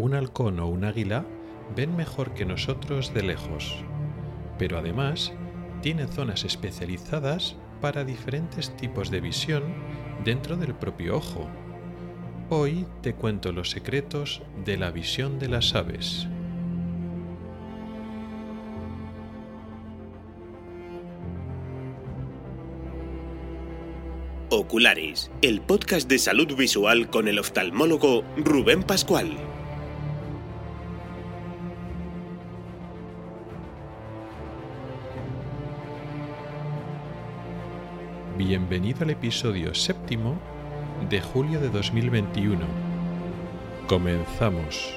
un halcón o un águila ven mejor que nosotros de lejos, pero además tienen zonas especializadas para diferentes tipos de visión dentro del propio ojo. Hoy te cuento los secretos de la visión de las aves. Oculares, el podcast de salud visual con el oftalmólogo Rubén Pascual. Bienvenido al episodio séptimo de julio de 2021. Comenzamos.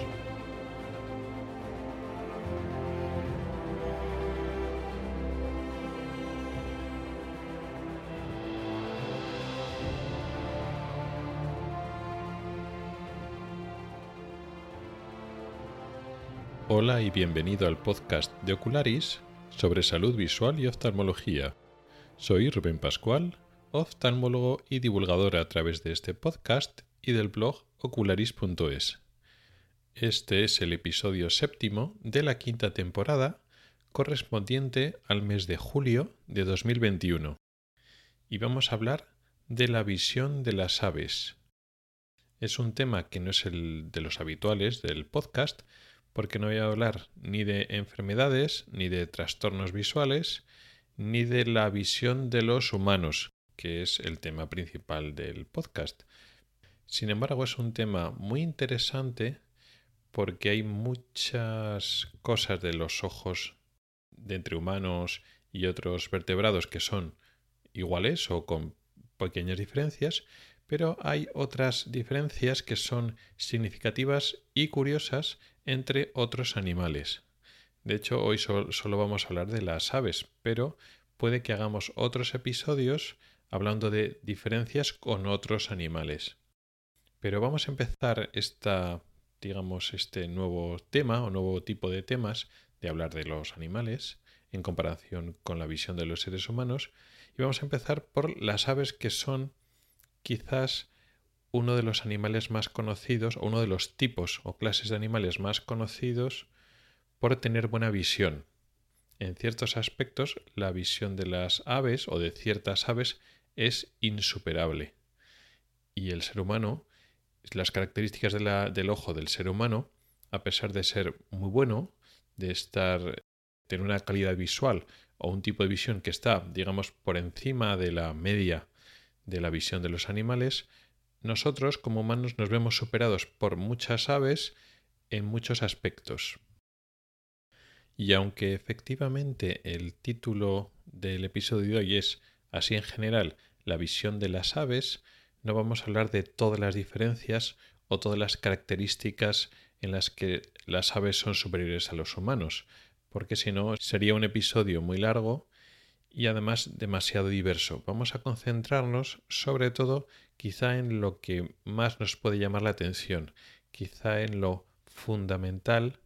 Hola y bienvenido al podcast de Ocularis sobre salud visual y oftalmología. Soy Rubén Pascual, oftalmólogo y divulgador a través de este podcast y del blog ocularis.es. Este es el episodio séptimo de la quinta temporada correspondiente al mes de julio de 2021. Y vamos a hablar de la visión de las aves. Es un tema que no es el de los habituales del podcast, porque no voy a hablar ni de enfermedades, ni de trastornos visuales, ni de la visión de los humanos, que es el tema principal del podcast. Sin embargo, es un tema muy interesante porque hay muchas cosas de los ojos de entre humanos y otros vertebrados que son iguales o con pequeñas diferencias, pero hay otras diferencias que son significativas y curiosas entre otros animales. De hecho, hoy solo vamos a hablar de las aves, pero puede que hagamos otros episodios hablando de diferencias con otros animales. Pero vamos a empezar esta, digamos, este nuevo tema o nuevo tipo de temas de hablar de los animales en comparación con la visión de los seres humanos y vamos a empezar por las aves que son quizás uno de los animales más conocidos o uno de los tipos o clases de animales más conocidos por tener buena visión. En ciertos aspectos, la visión de las aves o de ciertas aves es insuperable. Y el ser humano, las características del ojo del ser humano, a pesar de ser muy bueno, de estar, tener una calidad visual o un tipo de visión que está, digamos, por encima de la media de la visión de los animales, nosotros como humanos nos vemos superados por muchas aves en muchos aspectos. Y aunque efectivamente el título del episodio de hoy es así en general la visión de las aves, no vamos a hablar de todas las diferencias o todas las características en las que las aves son superiores a los humanos, porque si no sería un episodio muy largo y además demasiado diverso. Vamos a concentrarnos sobre todo quizá en lo que más nos puede llamar la atención, quizá en lo fundamental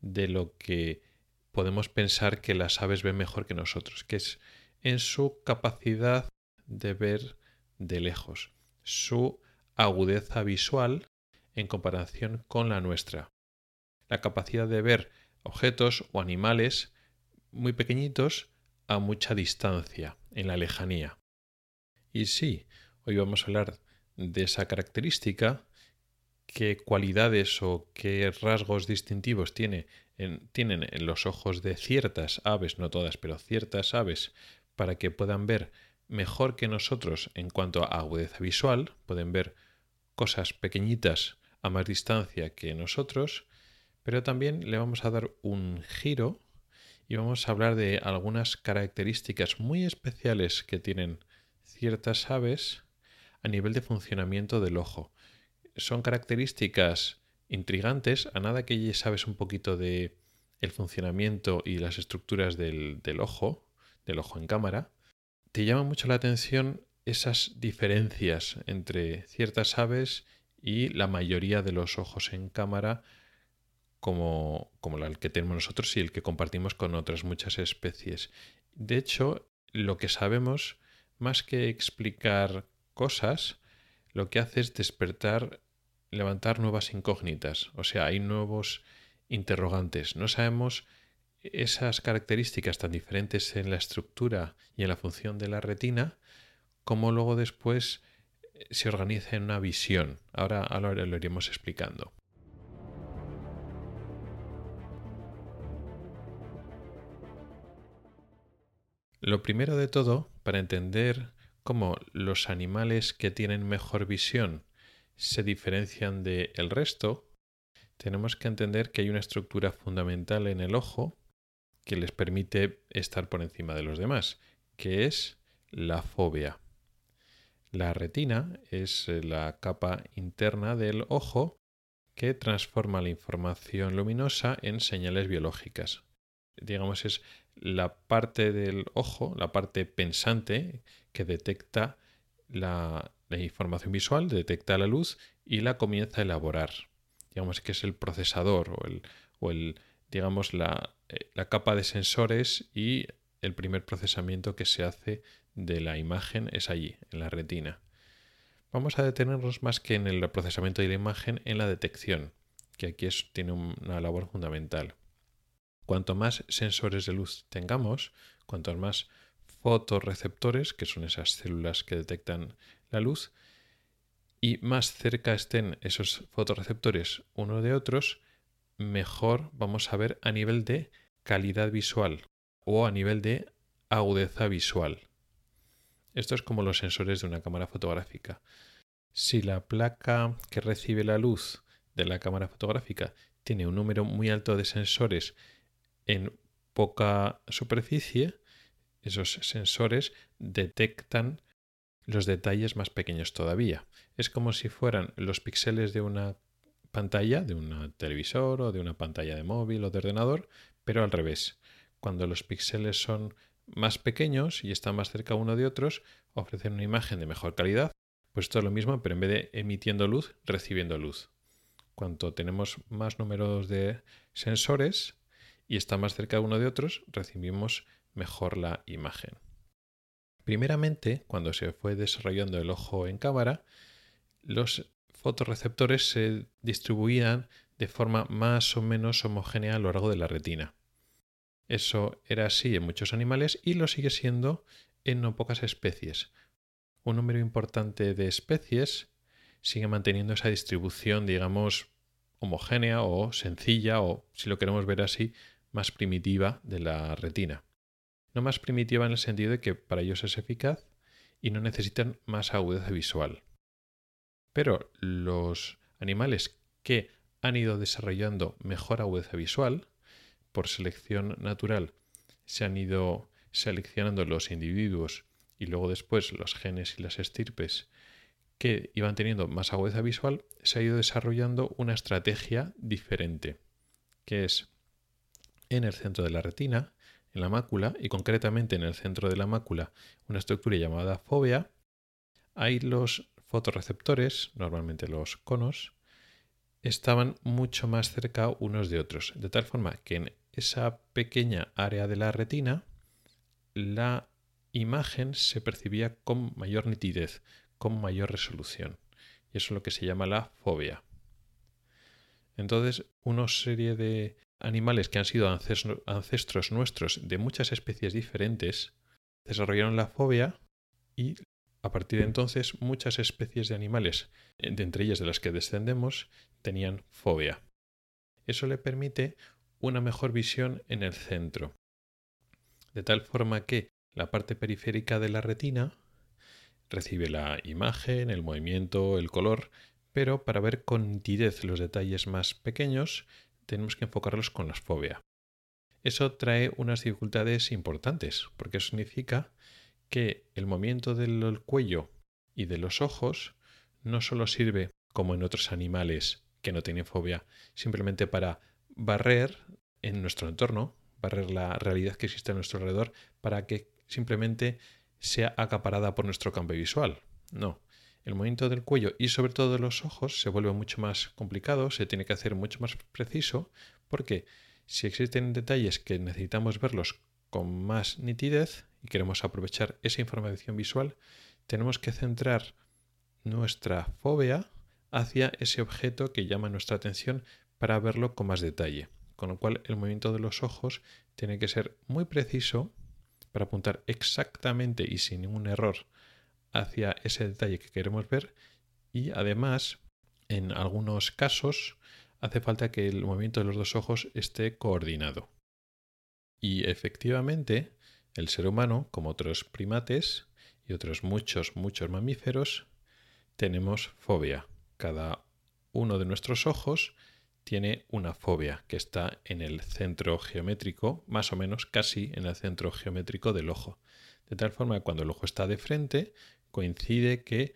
de lo que podemos pensar que las aves ven mejor que nosotros, que es en su capacidad de ver de lejos, su agudeza visual en comparación con la nuestra, la capacidad de ver objetos o animales muy pequeñitos a mucha distancia, en la lejanía. Y sí, hoy vamos a hablar de esa característica, qué cualidades o qué rasgos distintivos tiene tienen en los ojos de ciertas aves, no todas, pero ciertas aves, para que puedan ver mejor que nosotros en cuanto a agudeza visual, pueden ver cosas pequeñitas a más distancia que nosotros, pero también le vamos a dar un giro y vamos a hablar de algunas características muy especiales que tienen ciertas aves a nivel de funcionamiento del ojo. Son características intrigantes, a nada que ya sabes un poquito de el funcionamiento y las estructuras del, del ojo, del ojo en cámara, te llama mucho la atención esas diferencias entre ciertas aves y la mayoría de los ojos en cámara como, como el que tenemos nosotros y el que compartimos con otras muchas especies. De hecho, lo que sabemos, más que explicar cosas, lo que hace es despertar levantar nuevas incógnitas, o sea, hay nuevos interrogantes. No sabemos esas características tan diferentes en la estructura y en la función de la retina, cómo luego después eh, se organiza en una visión. Ahora, lo iremos explicando. Lo primero de todo, para entender cómo los animales que tienen mejor visión se diferencian del el resto, tenemos que entender que hay una estructura fundamental en el ojo que les permite estar por encima de los demás, que es la fobia. La retina es la capa interna del ojo que transforma la información luminosa en señales biológicas. Digamos, es la parte del ojo, la parte pensante que detecta la, información visual, detecta la luz y la comienza a elaborar. Digamos que es el procesador o el digamos, la, eh, la capa de sensores y el primer procesamiento que se hace de la imagen es allí, en la retina. Vamos a detenernos más que en el procesamiento de la imagen, en la detección, que aquí tiene una labor fundamental. Cuanto más sensores de luz tengamos, cuantos más fotorreceptores, que son esas células que detectan la luz, y más cerca estén esos fotorreceptores uno de otros, mejor vamos a ver a nivel de calidad visual o a nivel de agudeza visual. Esto es como los sensores de una cámara fotográfica. Si la placa que recibe la luz de la cámara fotográfica tiene un número muy alto de sensores en poca superficie, esos sensores detectan los detalles más pequeños todavía. Es como si fueran los píxeles de una pantalla, de un televisor o de una pantalla de móvil o de ordenador, pero al revés. Cuando los píxeles son más pequeños y están más cerca uno de otros, ofrecen una imagen de mejor calidad. Pues esto es lo mismo, pero en vez de emitiendo luz, recibiendo luz. Cuanto tenemos más números de sensores, y está más cerca uno de otros, recibimos mejor la imagen. Primeramente, cuando se fue desarrollando el ojo en cámara, los fotorreceptores se distribuían de forma más o menos homogénea a lo largo de la retina. Eso era así en muchos animales y lo sigue siendo en no pocas especies. Un número importante de especies sigue manteniendo esa distribución, digamos, homogénea o sencilla o, si lo queremos ver así, más primitiva de la retina. No más primitiva en el sentido de que para ellos es eficaz y no necesitan más agudeza visual. Pero los animales que han ido desarrollando mejor agudeza visual, por selección natural, se han ido seleccionando los individuos y luego después los genes y las estirpes que iban teniendo más agudeza visual, se ha ido desarrollando una estrategia diferente, que es en el centro de la retina, en la mácula, y concretamente en el centro de la mácula, una estructura llamada fóvea, hay los fotorreceptores, normalmente los conos, estaban mucho más cerca unos de otros, de tal forma que en esa pequeña área de la retina la imagen se percibía con mayor nitidez, con mayor resolución. Y eso es lo que se llama la fobia. Entonces, una serie de animales que han sido ancestros nuestros de muchas especies diferentes desarrollaron la fobia y a partir de entonces muchas especies de animales, de entre ellas de las que descendemos, tenían fobia. Eso le permite una mejor visión en el centro, de tal forma que la parte periférica de la retina recibe la imagen, el movimiento, el color, pero para ver con nitidez los detalles más pequeños tenemos que enfocarlos con la fobia. Eso trae unas dificultades importantes, porque eso significa que el movimiento del cuello y de los ojos no solo sirve, como en otros animales que no tienen fobia, simplemente para barrer en nuestro entorno, barrer la realidad que existe a nuestro alrededor, para que simplemente sea acaparada por nuestro campo visual. No, el movimiento del cuello y sobre todo de los ojos se vuelve mucho más complicado, se tiene que hacer mucho más preciso, porque si existen detalles que necesitamos verlos con más nitidez y queremos aprovechar esa información visual, tenemos que centrar nuestra fobia hacia ese objeto que llama nuestra atención para verlo con más detalle. Con lo cual el movimiento de los ojos tiene que ser muy preciso para apuntar exactamente y sin ningún error hacia ese detalle que queremos ver y además en algunos casos hace falta que el movimiento de los dos ojos esté coordinado. Y efectivamente, el ser humano, como otros primates y otros muchos, muchos mamíferos, tenemos fobia. Cada uno de nuestros ojos tiene una fobia que está en el centro geométrico, más o menos casi en el centro geométrico del ojo. De tal forma que cuando el ojo está de frente, coincide que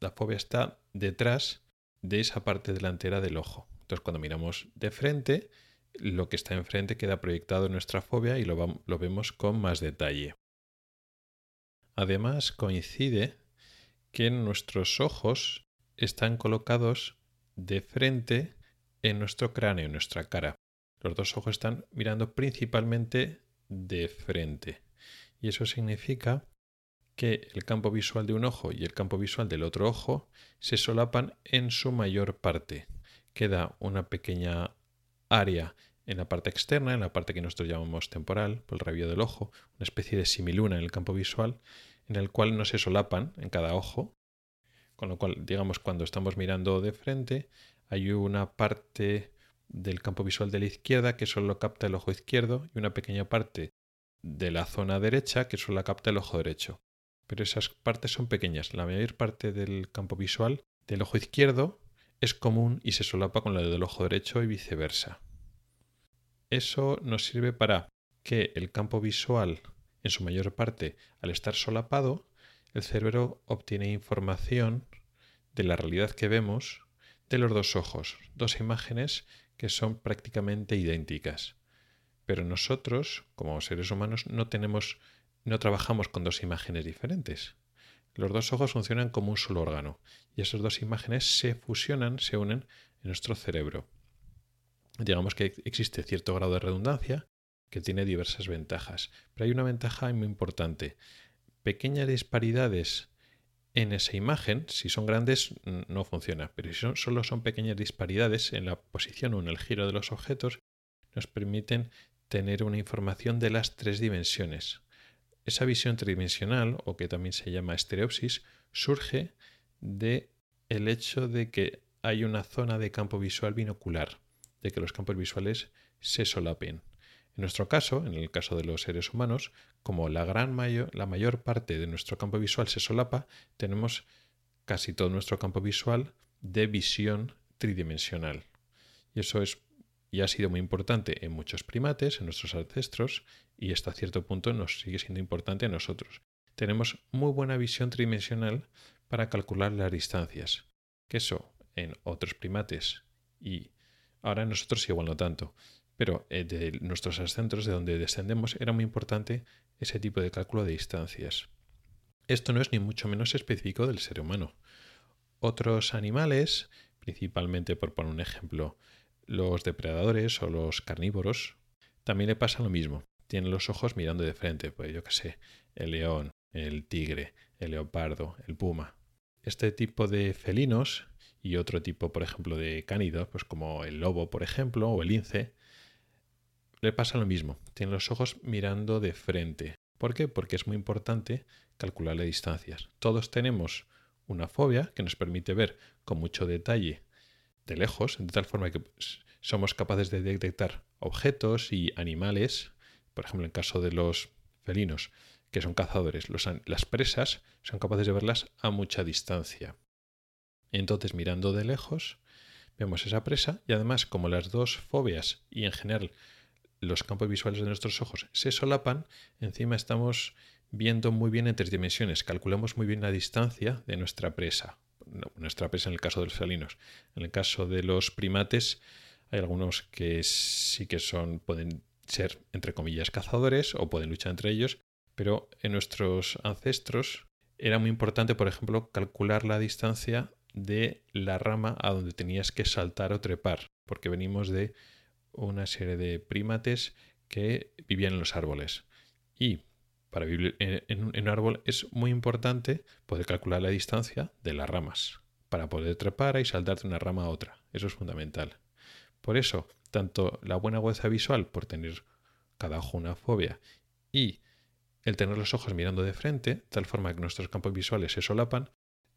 la fobia está detrás de esa parte delantera del ojo. Entonces cuando miramos de frente, lo que está enfrente queda proyectado en nuestra fobia y lo, vemos con más detalle. Además coincide que nuestros ojos están colocados de frente en nuestro cráneo, en nuestra cara. Los dos ojos están mirando principalmente de frente. Y eso significa que el campo visual de un ojo y el campo visual del otro ojo se solapan en su mayor parte. Queda una pequeña área en la parte externa, en la parte que nosotros llamamos temporal, por el rabillo del ojo, una especie de similuna en el campo visual, en el cual no se solapan en cada ojo. Con lo cual, digamos, cuando estamos mirando de frente, hay una parte del campo visual de la izquierda que solo capta el ojo izquierdo y una pequeña parte de la zona derecha que solo capta el ojo derecho. Pero esas partes son pequeñas. La mayor parte del campo visual del ojo izquierdo es común y se solapa con la del ojo derecho y viceversa. Eso nos sirve para que el campo visual, en su mayor parte, al estar solapado, el cerebro obtiene información de la realidad que vemos de los dos ojos, dos imágenes que son prácticamente idénticas. Pero nosotros, como seres humanos, no tenemos, no trabajamos con dos imágenes diferentes. Los dos ojos funcionan como un solo órgano y esas dos imágenes se fusionan, se unen en nuestro cerebro. Digamos que existe cierto grado de redundancia que tiene diversas ventajas, pero hay una ventaja muy importante. Pequeñas disparidades en esa imagen, si son grandes, no funciona, pero si solo son pequeñas disparidades en la posición o en el giro de los objetos, nos permiten tener una información de las tres dimensiones. Esa visión tridimensional, o que también se llama estereopsis, surge de el hecho de que hay una zona de campo visual binocular, de que los campos visuales se solapen. En nuestro caso, en el caso de los seres humanos, como la gran la mayor parte de nuestro campo visual se solapa, tenemos casi todo nuestro campo visual de visión tridimensional. Y eso es y ha sido muy importante en muchos primates, en nuestros ancestros, y hasta cierto punto nos sigue siendo importante a nosotros. Tenemos muy buena visión tridimensional para calcular las distancias, que eso en otros primates y ahora nosotros igual no tanto, pero eh, de nuestros ascentos, de donde descendemos, era muy importante ese tipo de cálculo de distancias. Esto no es ni mucho menos específico del ser humano. Otros animales, principalmente por poner un ejemplo, los depredadores o los carnívoros, también le pasa lo mismo. Tienen los ojos mirando de frente, pues yo qué sé, el león, el tigre, el leopardo, el puma. Este tipo de felinos y otro tipo, por ejemplo, de cánidos, pues como el lobo, por ejemplo, o el lince, le pasa lo mismo, tiene los ojos mirando de frente. ¿Por qué? Porque es muy importante calcularle distancias. Todos tenemos una fobia que nos permite ver con mucho detalle de lejos, de tal forma que somos capaces de detectar objetos y animales, por ejemplo en caso de los felinos, que son cazadores, las presas son capaces de verlas a mucha distancia. Entonces, mirando de lejos, vemos esa presa y además como las dos fobias y en general los campos visuales de nuestros ojos se solapan, encima estamos viendo muy bien en tres dimensiones, calculamos muy bien la distancia de nuestra presa. Nuestra presa en el caso de los felinos. En el caso de los primates, hay algunos que sí que son, pueden ser, entre comillas, cazadores o pueden luchar entre ellos, pero en nuestros ancestros era muy importante, por ejemplo, calcular la distancia de la rama a donde tenías que saltar o trepar, porque venimos de una serie de primates que vivían en los árboles. Y para vivir en, un árbol es muy importante poder calcular la distancia de las ramas para poder trepar y saltar de una rama a otra. Eso es fundamental. Por eso, tanto la buena agudeza visual, por tener cada ojo una fobia, y el tener los ojos mirando de frente, tal forma que nuestros campos visuales se solapan,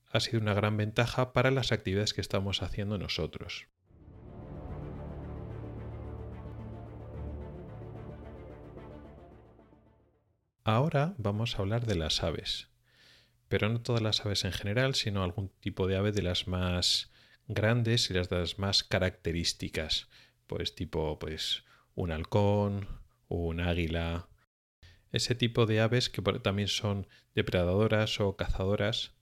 ha sido una gran ventaja para las actividades que estamos haciendo nosotros. Ahora vamos a hablar de las aves, pero no todas las aves en general, sino algún tipo de ave de las más grandes y las, más características, pues tipo pues un halcón, un águila, ese tipo de aves que también son depredadoras o cazadoras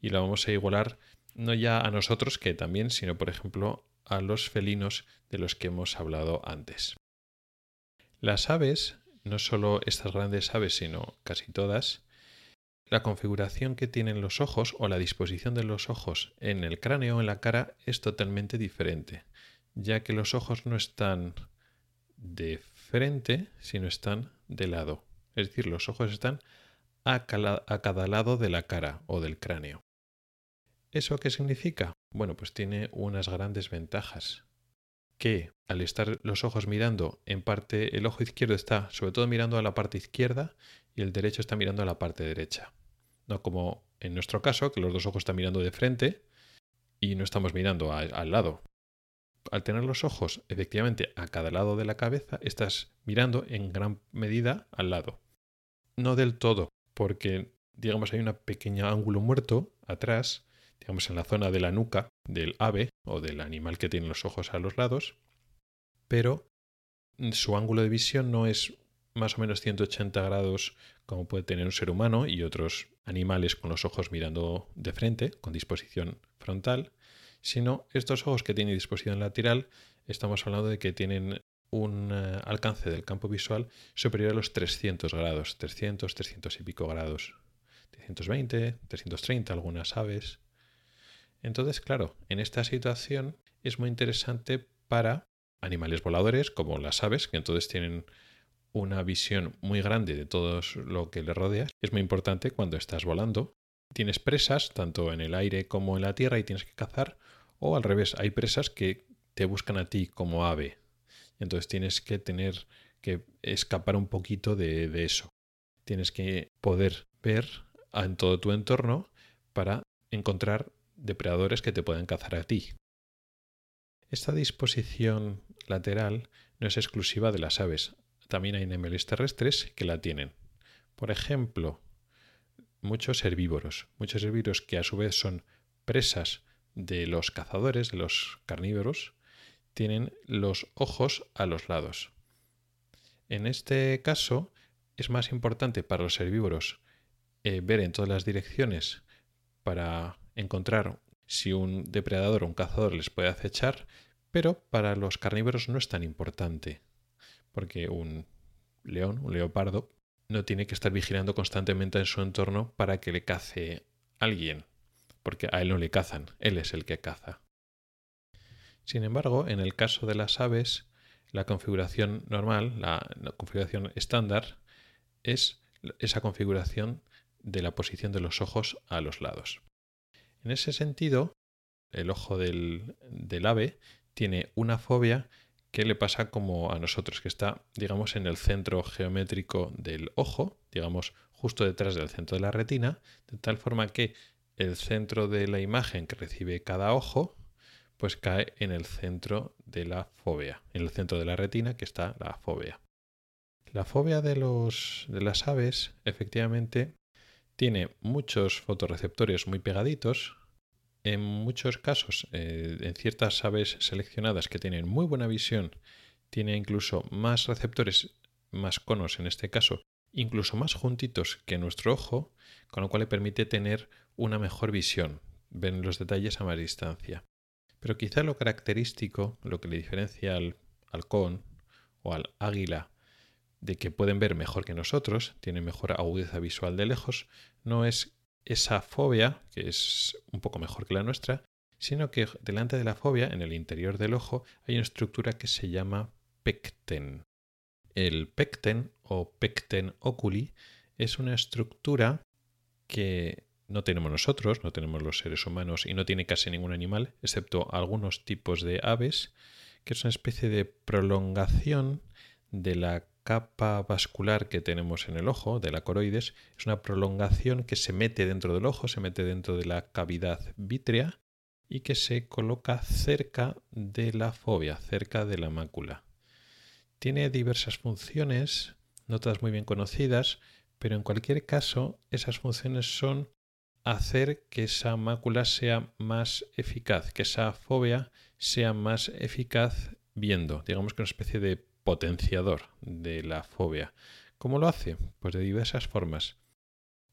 y lo vamos a igualar no ya a nosotros que también, sino por ejemplo a los felinos de los que hemos hablado antes. Las aves, no solo estas grandes aves, sino casi todas, la configuración que tienen los ojos o la disposición de los ojos en el cráneo o en la cara es totalmente diferente, ya que los ojos no están de frente, sino están de lado. Es decir, los ojos están a, cada lado de la cara o del cráneo. ¿Eso qué significa? Bueno, pues tiene unas grandes ventajas. Que al estar los ojos mirando en parte, el ojo izquierdo está sobre todo mirando a la parte izquierda y el derecho está mirando a la parte derecha. No como en nuestro caso, que los dos ojos están mirando de frente y no estamos mirando al lado. Al tener los ojos efectivamente a cada lado de la cabeza, estás mirando en gran medida al lado. No del todo, porque digamos hay un pequeño ángulo muerto atrás, digamos en la zona de la nuca del ave o del animal que tiene los ojos a los lados, pero su ángulo de visión no es más o menos 180 grados como puede tener un ser humano y otros animales con los ojos mirando de frente, con disposición frontal, sino estos ojos que tienen disposición lateral, estamos hablando de que tienen un eh, alcance del campo visual superior a los 300 grados, 300, 300 y pico grados, 320, 330 algunas aves. Entonces, claro, en esta situación es muy interesante para animales voladores como las aves, que entonces tienen una visión muy grande de todo lo que le rodea. Es muy importante cuando estás volando. Tienes presas, tanto en el aire como en la tierra, y tienes que cazar. O al revés, hay presas que te buscan a ti como ave. Entonces tienes que tener que escapar un poquito de, de eso. Tienes que poder ver en todo tu entorno para encontrar depredadores que te puedan cazar a ti. Esta disposición lateral no es exclusiva de las aves también hay animales terrestres que la tienen. Por ejemplo, muchos herbívoros, muchos herbívoros que a su vez son presas de los cazadores, de los carnívoros, tienen los ojos a los lados. En este caso, es más importante para los herbívoros eh, ver en todas las direcciones para encontrar si un depredador o un cazador les puede acechar, pero para los carnívoros no es tan importante porque un león, un leopardo, no tiene que estar vigilando constantemente en su entorno para que le cace alguien, porque a él no le cazan, él es el que caza. Sin embargo, en el caso de las aves, la configuración normal, la, configuración estándar, es esa configuración de la posición de los ojos a los lados. En ese sentido, el ojo del, ave tiene una fobia que le pasa como a nosotros, que está, digamos, en el centro geométrico del ojo, digamos, justo detrás del centro de la retina, de tal forma que el centro de la imagen que recibe cada ojo, pues cae en el centro de la fobia, en el centro de la retina que está la fobia. La fobia de, los, de las aves, efectivamente, tiene muchos fotorreceptores muy pegaditos, en muchos casos, eh, en ciertas aves seleccionadas que tienen muy buena visión, tiene incluso más receptores, más conos en este caso, incluso más juntitos que nuestro ojo, con lo cual le permite tener una mejor visión, ven los detalles a más distancia. Pero quizá lo característico, lo que le diferencia al halcón o al águila de que pueden ver mejor que nosotros, tienen mejor agudeza visual de lejos, no es esa fobia, que es un poco mejor que la nuestra, sino que delante de la fobia, en el interior del ojo, hay una estructura que se llama pecten. El pecten o pecten oculi es una estructura que no tenemos nosotros, no tenemos los seres humanos y no tiene casi ningún animal, excepto algunos tipos de aves, que es una especie de prolongación de la capa vascular que tenemos en el ojo, de la coroides, es una prolongación que se mete dentro del ojo, se mete dentro de la cavidad vítrea y que se coloca cerca de la fobia, cerca de la mácula. Tiene diversas funciones, no todas muy bien conocidas, pero en cualquier caso esas funciones son hacer que esa mácula sea más eficaz, que esa fobia sea más eficaz viendo, digamos que una especie de potenciador de la fobia. ¿Cómo lo hace? Pues de diversas formas.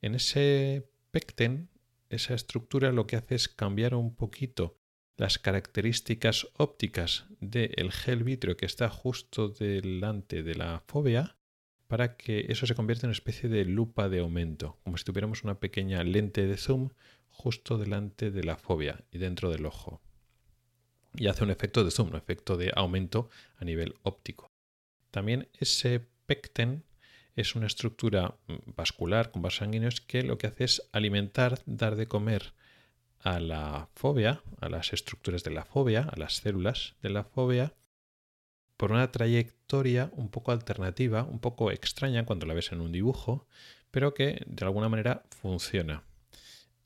En ese pecten, esa estructura lo que hace es cambiar un poquito las características ópticas del gel vítreo que está justo delante de la fobia para que eso se convierta en una especie de lupa de aumento, como si tuviéramos una pequeña lente de zoom justo delante de la fobia y dentro del ojo. Y hace un efecto de zoom, un efecto de aumento a nivel óptico. También ese pecten es una estructura vascular con vasos sanguíneos que lo que hace es alimentar, dar de comer a la fobia, a las estructuras de la fobia, a las células de la fobia, por una trayectoria un poco alternativa, un poco extraña cuando la ves en un dibujo, pero que de alguna manera funciona.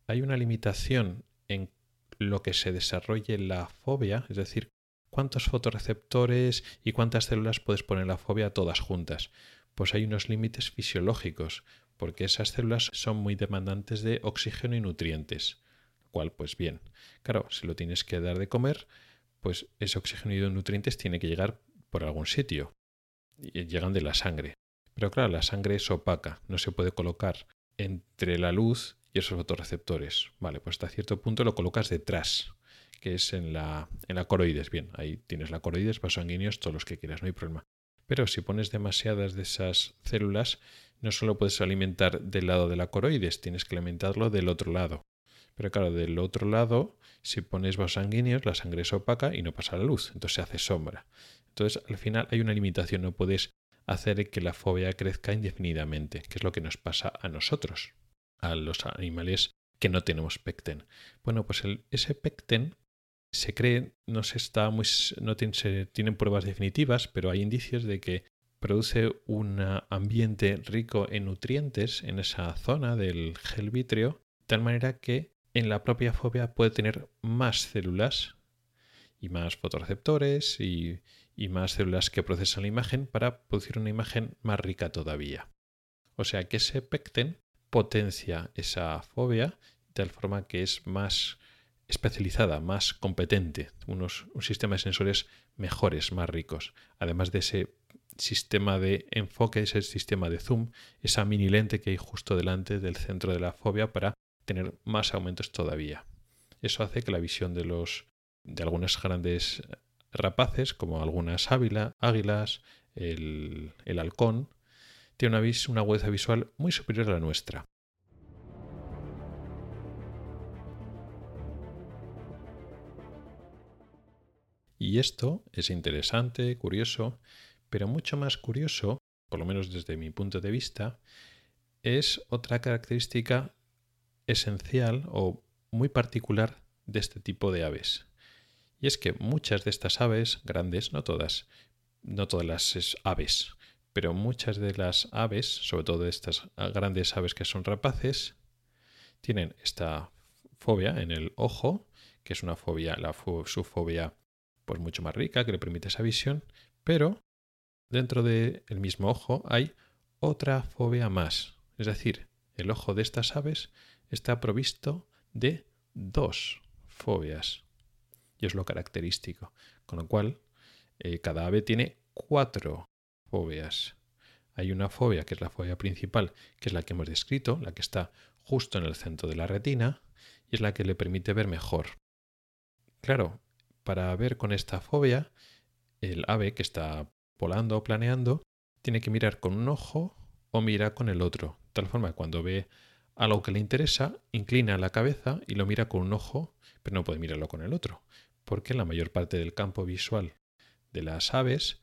Hay una limitación en lo que se desarrolle la fobia, es decir, cuántos fotorreceptores y cuántas células puedes poner la fobia todas juntas. Pues hay unos límites fisiológicos, porque esas células son muy demandantes de oxígeno y nutrientes. Lo cual, pues bien, claro, si lo tienes que dar de comer, pues ese oxígeno y nutrientes tiene que llegar por algún sitio. Y llegan de la sangre. Pero claro, la sangre es opaca, no se puede colocar entre la luz y esos fotorreceptores. Vale, pues hasta cierto punto lo colocas detrás, que es en la, en la coroides. Bien, ahí tienes la coroides, vasos sanguíneos, todos los que quieras, no hay problema. Pero si pones demasiadas de esas células, no solo puedes alimentar del lado de la coroides, tienes que alimentarlo del otro lado. Pero claro, del otro lado, si pones vasos sanguíneos, la sangre es opaca y no pasa la luz, entonces se hace sombra. Entonces, al final hay una limitación, no puedes hacer que la fobia crezca indefinidamente, que es lo que nos pasa a nosotros, a los animales que no tenemos pecten. Bueno, pues el, ese pecten se cree, no se está muy, no tiene, tienen pruebas definitivas, pero hay indicios de que produce un ambiente rico en nutrientes en esa zona del gel vítreo, de tal manera que en la propia fobia puede tener más células y más fotorreceptores y, y más células que procesan la imagen para producir una imagen más rica todavía. O sea que ese pecten potencia esa fobia de tal forma que es más especializada, más competente, unos, un sistema de sensores mejores, más ricos. Además de ese sistema de enfoque, ese sistema de zoom, esa mini lente que hay justo delante del centro de la fobia para tener más aumentos todavía. Eso hace que la visión de los de algunas grandes rapaces, como algunas águilas, el, el halcón, tiene una, una agudeza visual muy superior a la nuestra. Y esto es interesante, curioso, pero mucho más curioso, por lo menos desde mi punto de vista, es otra característica esencial o muy particular de este tipo de aves. Y es que muchas de estas aves, grandes, no todas, no todas las aves, pero muchas de las aves, sobre todo de estas grandes aves que son rapaces, tienen esta fobia en el ojo, que es una fobia, la, su fobia pues mucho más rica, que le permite esa visión, pero dentro del mismo ojo hay otra fobia más. Es decir, el ojo de estas aves está provisto de dos fobias. Y es lo característico. Con lo cual, eh, cada ave tiene cuatro fobias. Hay una fobia que es la fobia principal, que es la que hemos descrito, la que está justo en el centro de la retina, y es la que le permite ver mejor. Claro, para ver con esta fobia, el ave que está volando o planeando tiene que mirar con un ojo o mira con el otro. De tal forma que cuando ve algo que le interesa, inclina la cabeza y lo mira con un ojo, pero no puede mirarlo con el otro, porque la mayor parte del campo visual de las aves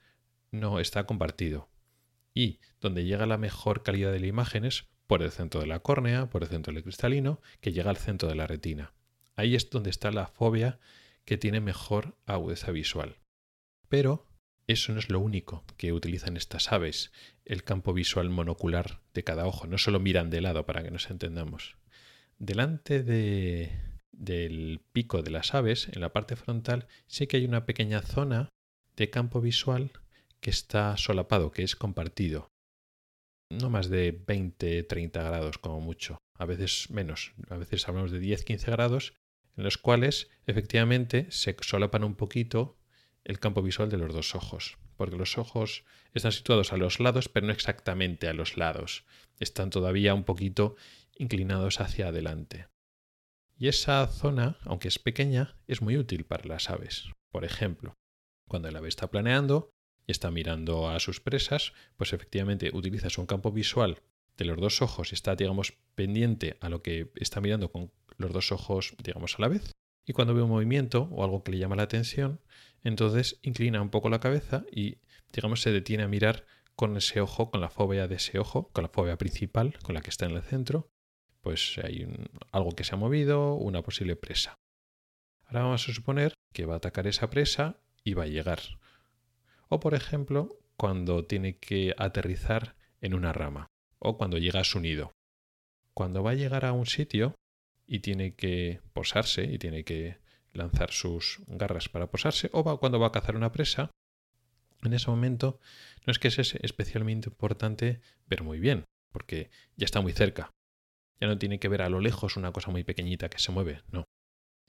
no está compartido. y donde llega la mejor calidad de la imagen es por el centro de la córnea, por el centro del cristalino, que llega al centro de la retina. Ahí es donde está la fobia que tiene mejor agudeza visual. Pero eso no es lo único que utilizan estas aves, el campo visual monocular de cada ojo. No solo miran de lado para que nos entendamos. Delante de, del pico de las aves, en la parte frontal, sí que hay una pequeña zona de campo visual que está solapado, que es compartido. No más de 20-30 grados como mucho, a veces menos, a veces hablamos de 10-15 grados, en los cuales efectivamente se solapan un poquito el campo visual de los dos ojos, porque los ojos están situados a los lados, pero no exactamente a los lados, están todavía un poquito inclinados hacia adelante. Y esa zona, aunque es pequeña, es muy útil para las aves. Por ejemplo, cuando el ave está planeando y está mirando a sus presas, pues efectivamente utiliza un campo visual de los dos ojos y está, digamos, pendiente a lo que está mirando con los dos ojos, digamos, a la vez. Y cuando ve un movimiento o algo que le llama la atención, entonces inclina un poco la cabeza y, digamos, se detiene a mirar con ese ojo, con la fobia de ese ojo, con la fobia principal, con la que está en el centro, pues hay algo que se ha movido, una posible presa. Ahora vamos a suponer que va a atacar esa presa y va a llegar. O por ejemplo, cuando tiene que aterrizar en una rama, o cuando llega a su nido. Cuando va a llegar a un sitio y tiene que posarse y tiene que lanzar sus garras para posarse, o cuando va a cazar una presa, en ese momento no es que sea especialmente importante ver muy bien, porque ya está muy cerca. Ya no tiene que ver a lo lejos una cosa muy pequeñita que se mueve, no.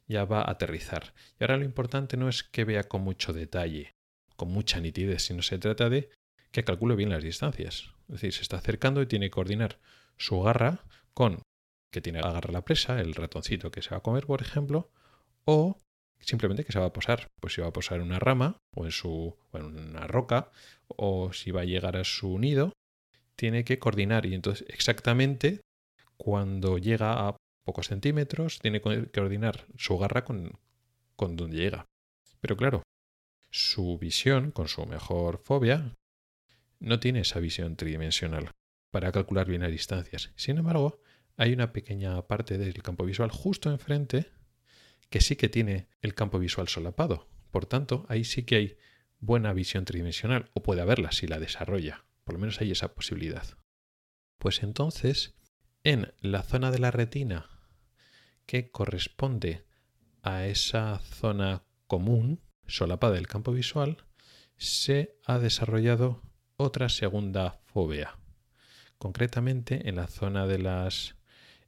Ya va a aterrizar. Y ahora lo importante no es que vea con mucho detalle, con mucha nitidez, sino se trata de que calcule bien las distancias. Es decir, se está acercando y tiene que coordinar su garra con que tiene que agarrar la presa, el ratoncito que se va a comer, por ejemplo, o simplemente que se va a posar. Pues si va a posar en una rama o en, su, en una roca o si va a llegar a su nido, tiene que coordinar y entonces exactamente cuando llega a pocos centímetros tiene que coordinar su garra con, con donde llega. Pero claro, su visión, con su mejor fobia, no tiene esa visión tridimensional para calcular bien las distancias. Sin embargo, hay una pequeña parte del campo visual justo enfrente que sí que tiene el campo visual solapado. Por tanto, ahí sí que hay buena visión tridimensional, o puede haberla si la desarrolla. Por lo menos hay esa posibilidad. Pues entonces, en la zona de la retina que corresponde a esa zona común, solapada del campo visual, se ha desarrollado otra segunda fobia. Concretamente, en la zona de las.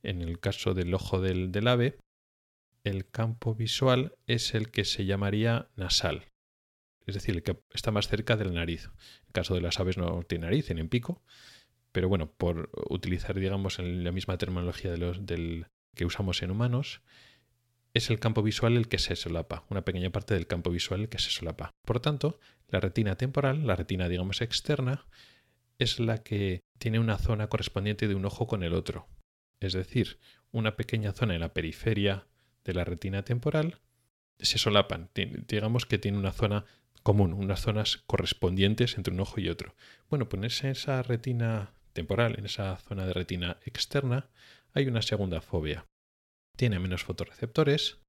En el caso del ojo del, del ave, el campo visual es el que se llamaría nasal, es decir, el que está más cerca de la nariz. En el caso de las aves no tiene nariz, tienen pico, pero bueno, por utilizar, digamos, la misma terminología de los, del, que usamos en humanos, es el campo visual el que se solapa, una pequeña parte del campo visual el que se solapa. Por tanto, la retina temporal, la retina, digamos, externa, es la que tiene una zona correspondiente de un ojo con el otro. Es decir, una pequeña zona en la periferia de la retina temporal se solapan. Digamos que tiene una zona común, unas zonas correspondientes entre un ojo y otro. Bueno, pues en esa retina temporal, en esa zona de retina externa, hay una segunda fobia. Tiene menos fotorreceptores,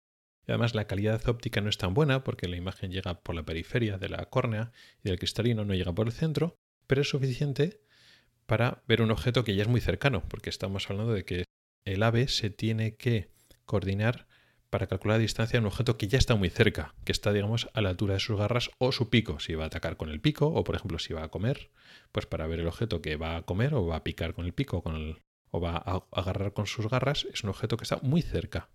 además la calidad óptica no es tan buena porque la imagen llega por la periferia de la córnea y del cristalino no llega por el centro, pero es suficiente para ver un objeto que ya es muy cercano, porque estamos hablando de que el ave se tiene que coordinar para calcular la distancia de un objeto que ya está muy cerca, que está, digamos, a la altura de sus garras o su pico, si va a atacar con el pico, o por ejemplo, si va a comer, pues para ver el objeto que va a comer o va a picar con el pico con el, o va a agarrar con sus garras, es un objeto que está muy cerca,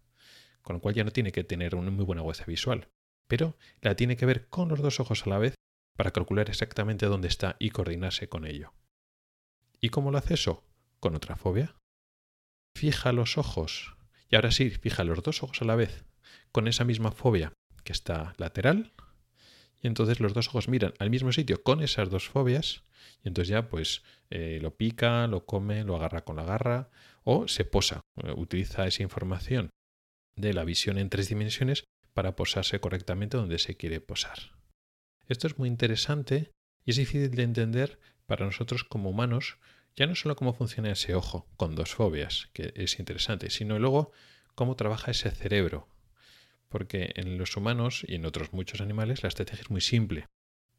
con lo cual ya no tiene que tener una muy buena huella visual, pero la tiene que ver con los dos ojos a la vez para calcular exactamente dónde está y coordinarse con ello. ¿Y cómo lo hace eso? Con otra fobia. Fija los ojos y ahora sí, fija los dos ojos a la vez con esa misma fobia que está lateral. Y entonces los dos ojos miran al mismo sitio con esas dos fobias. Y entonces ya pues eh, lo pica, lo come, lo agarra con la garra o se posa. Eh, utiliza esa información de la visión en tres dimensiones para posarse correctamente donde se quiere posar. Esto es muy interesante y es difícil de entender para nosotros como humanos, ya no solo cómo funciona ese ojo con dos fobias, que es interesante, sino luego cómo trabaja ese cerebro. Porque en los humanos y en otros muchos animales la estrategia es muy simple.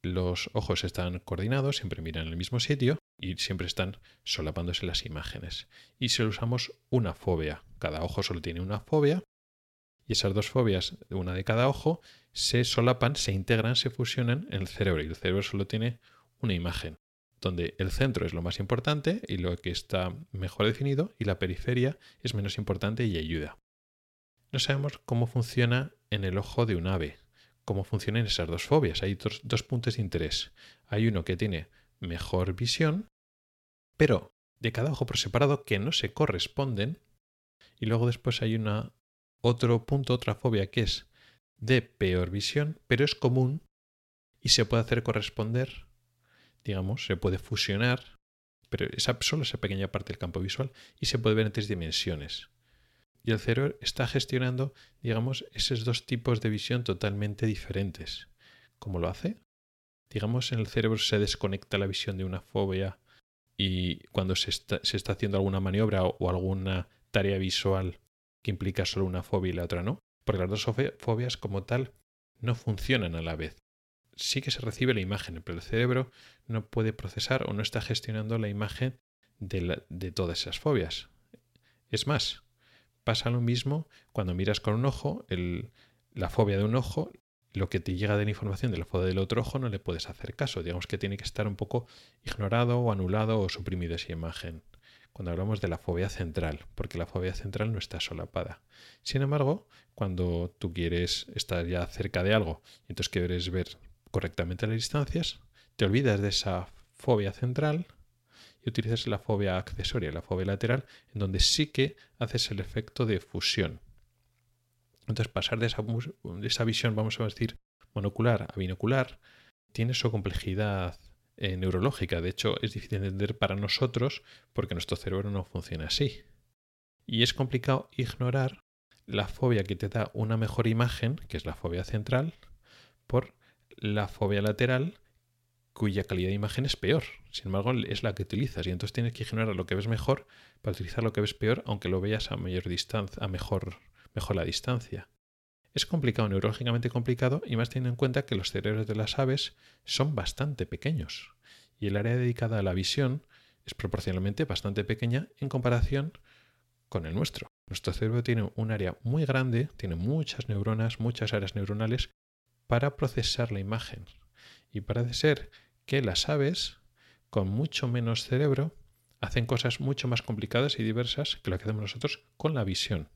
Los ojos están coordinados, siempre miran en el mismo sitio y siempre están solapándose las imágenes. Y si usamos una fobia, cada ojo solo tiene una fobia, y esas dos fobias, una de cada ojo, se solapan, se integran, se fusionan en el cerebro y el cerebro solo tiene una imagen, donde el centro es lo más importante y lo que está mejor definido y la periferia es menos importante y ayuda. No sabemos cómo funciona en el ojo de un ave, cómo funcionan esas dos fobias. Hay dos, dos puntos de interés. Hay uno que tiene mejor visión, pero de cada ojo por separado que no se corresponden. Y luego después hay una otro punto, otra fobia que es de peor visión, pero es común y se puede hacer corresponder, digamos, se puede fusionar, pero esa, solo esa pequeña parte del campo visual y se puede ver en tres dimensiones. Y el cerebro está gestionando, digamos, esos dos tipos de visión totalmente diferentes. ¿Cómo lo hace? Digamos, en el cerebro se desconecta la visión de una fobia y cuando se está, haciendo alguna maniobra o alguna tarea visual que implica solo una fobia y la otra no, porque las dos fobias como tal no funcionan a la vez. Sí que se recibe la imagen, pero el cerebro no puede procesar o no está gestionando la imagen de todas esas fobias. Es más, pasa lo mismo cuando miras con un ojo, la fobia de un ojo, lo que te llega de la información de la fobia del otro ojo no le puedes hacer caso. Digamos que tiene que estar un poco ignorado o anulado o suprimido esa imagen cuando hablamos de la fobia central, porque la fobia central no está solapada. Sin embargo, cuando tú quieres estar ya cerca de algo y entonces quieres ver correctamente las distancias, te olvidas de esa fobia central y utilizas la fobia accesoria, la fobia lateral, en donde sí que haces el efecto de fusión. Entonces, pasar de esa, de esa visión, vamos a decir, monocular a binocular, tiene su complejidad eh, neurológica. De hecho, es difícil de entender para nosotros porque nuestro cerebro no funciona así. Y es complicado ignorar la fobia que te da una mejor imagen, que es la fobia central, por la fobia lateral, cuya calidad de imagen es peor. Sin embargo, es la que utilizas y entonces tienes que ignorar lo que ves mejor para utilizar lo que ves peor, aunque lo veas a mayor distancia, a mejor, mejor la distancia. Es complicado, neurológicamente complicado, y más teniendo en cuenta que los cerebros de las aves son bastante pequeños. Y el área dedicada a la visión es proporcionalmente bastante pequeña en comparación con el nuestro. Nuestro cerebro tiene un área muy grande, tiene muchas neuronas, muchas áreas neuronales para procesar la imagen. Y parece ser que las aves, con mucho menos cerebro, hacen cosas mucho más complicadas y diversas que lo que hacemos nosotros con la visión.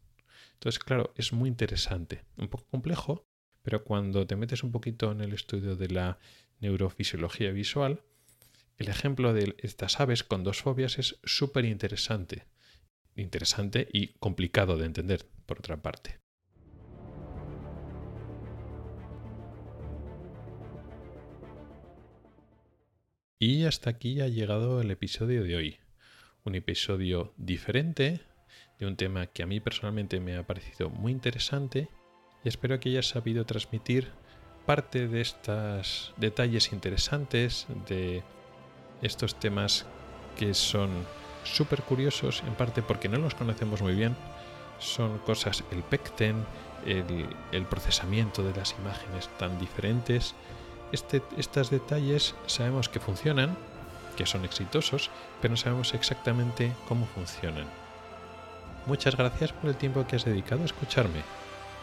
Entonces, claro, es muy interesante, un poco complejo, pero cuando te metes un poquito en el estudio de la neurofisiología visual, el ejemplo de estas aves con dos fobias es súper interesante. Interesante y complicado de entender, por otra parte. Y hasta aquí ha llegado el episodio de hoy. Un episodio diferente, de un tema que a mí personalmente me ha parecido muy interesante y espero que hayas sabido transmitir parte de estos detalles interesantes, de estos temas que son súper curiosos, en parte porque no los conocemos muy bien. Son cosas, el PECTEN, el, el procesamiento de las imágenes tan diferentes. Estos detalles sabemos que funcionan, que son exitosos, pero no sabemos exactamente cómo funcionan. Muchas gracias por el tiempo que has dedicado a escucharme.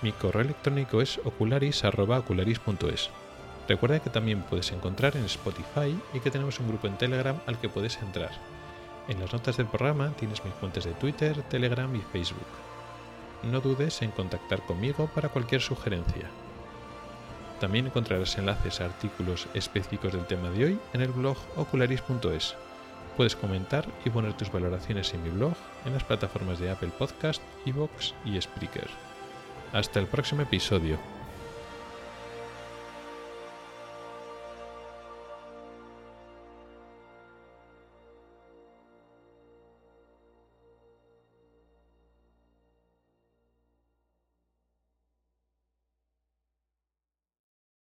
Mi correo electrónico es ocularis.ocularis.es. Recuerda que también puedes encontrar en Spotify y que tenemos un grupo en Telegram al que puedes entrar. En las notas del programa tienes mis fuentes de Twitter, Telegram y Facebook. No dudes en contactar conmigo para cualquier sugerencia. También encontrarás enlaces a artículos específicos del tema de hoy en el blog ocularis.es. Puedes comentar y poner tus valoraciones en mi blog, en las plataformas de Apple Podcast, Evox y Spreaker. Hasta el próximo episodio.